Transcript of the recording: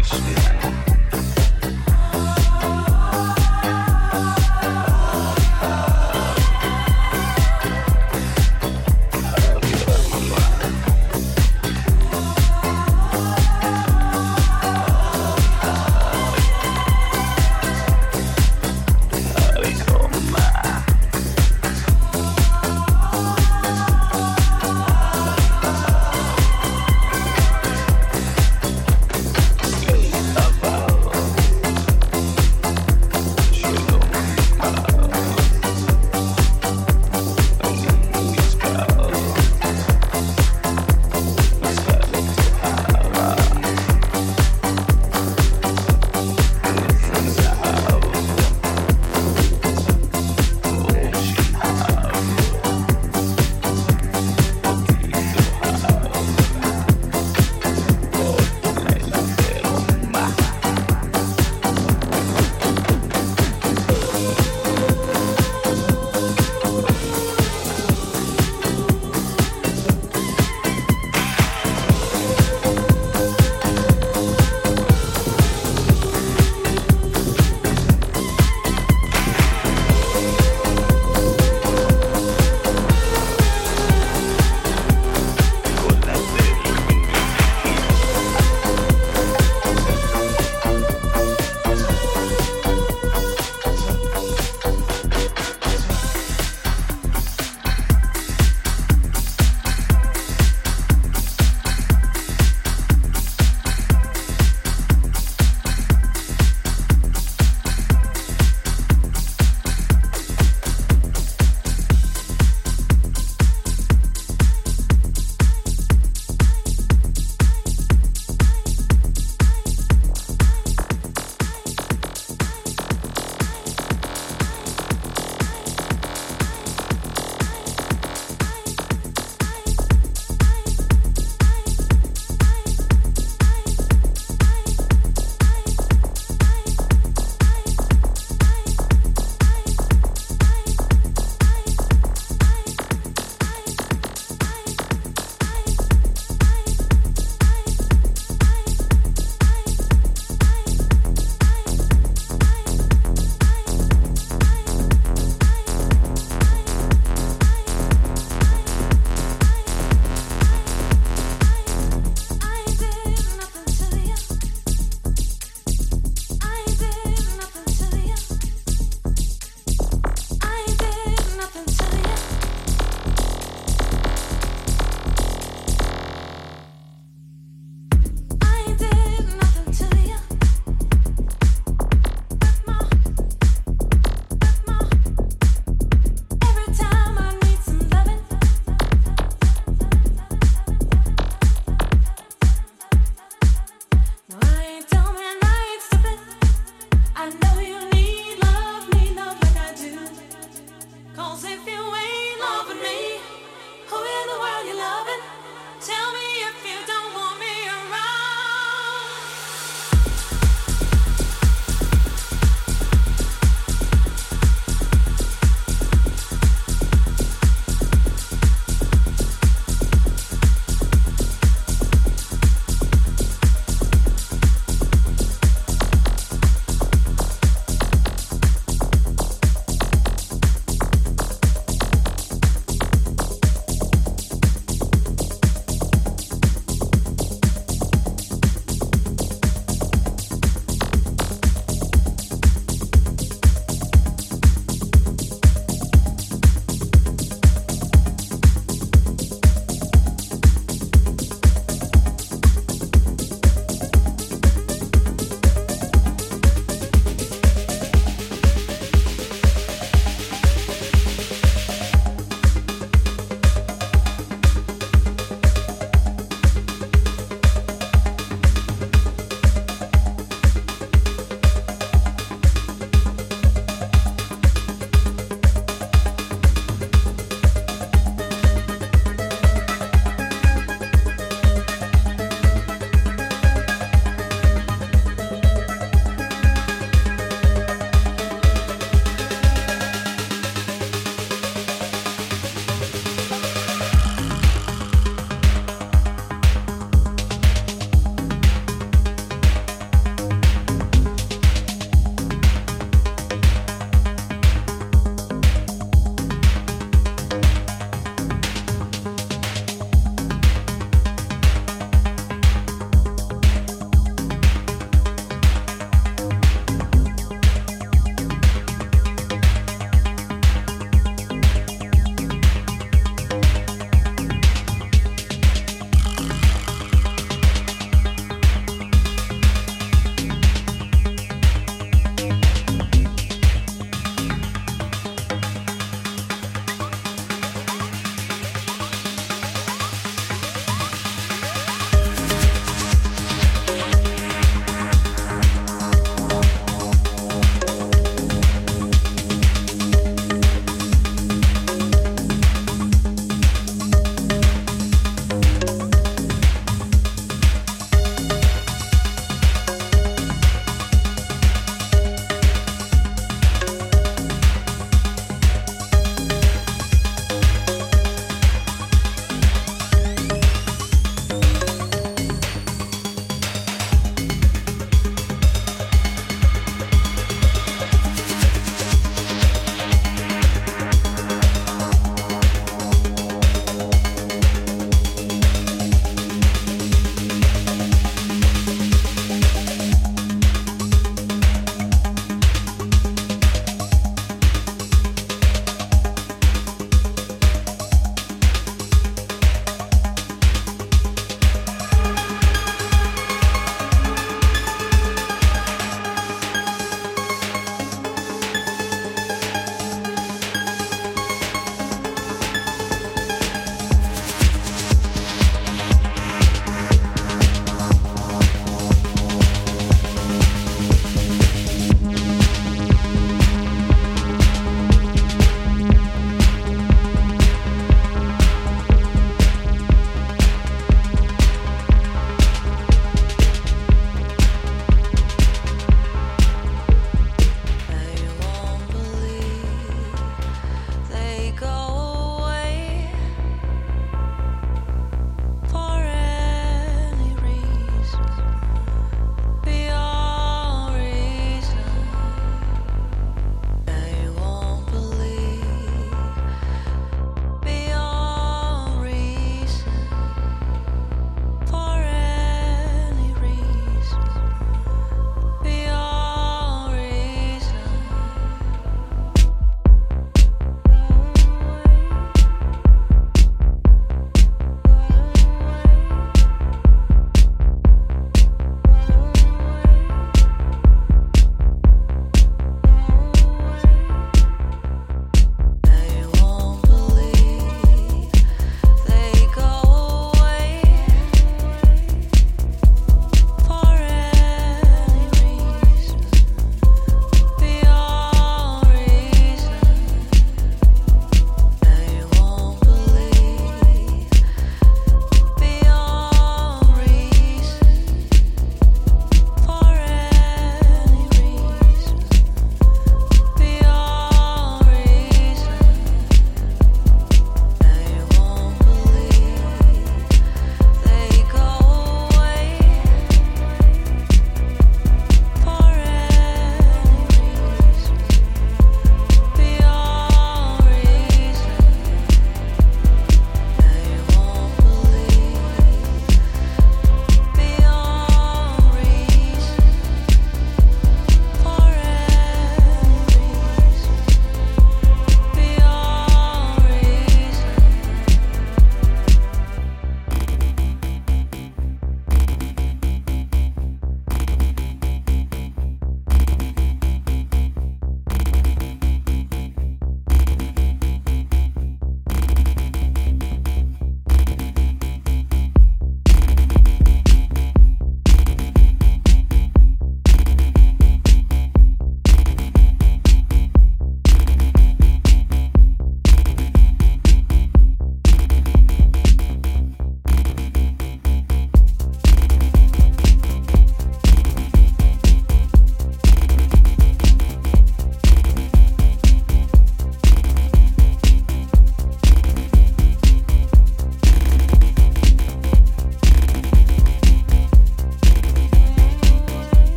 wasted.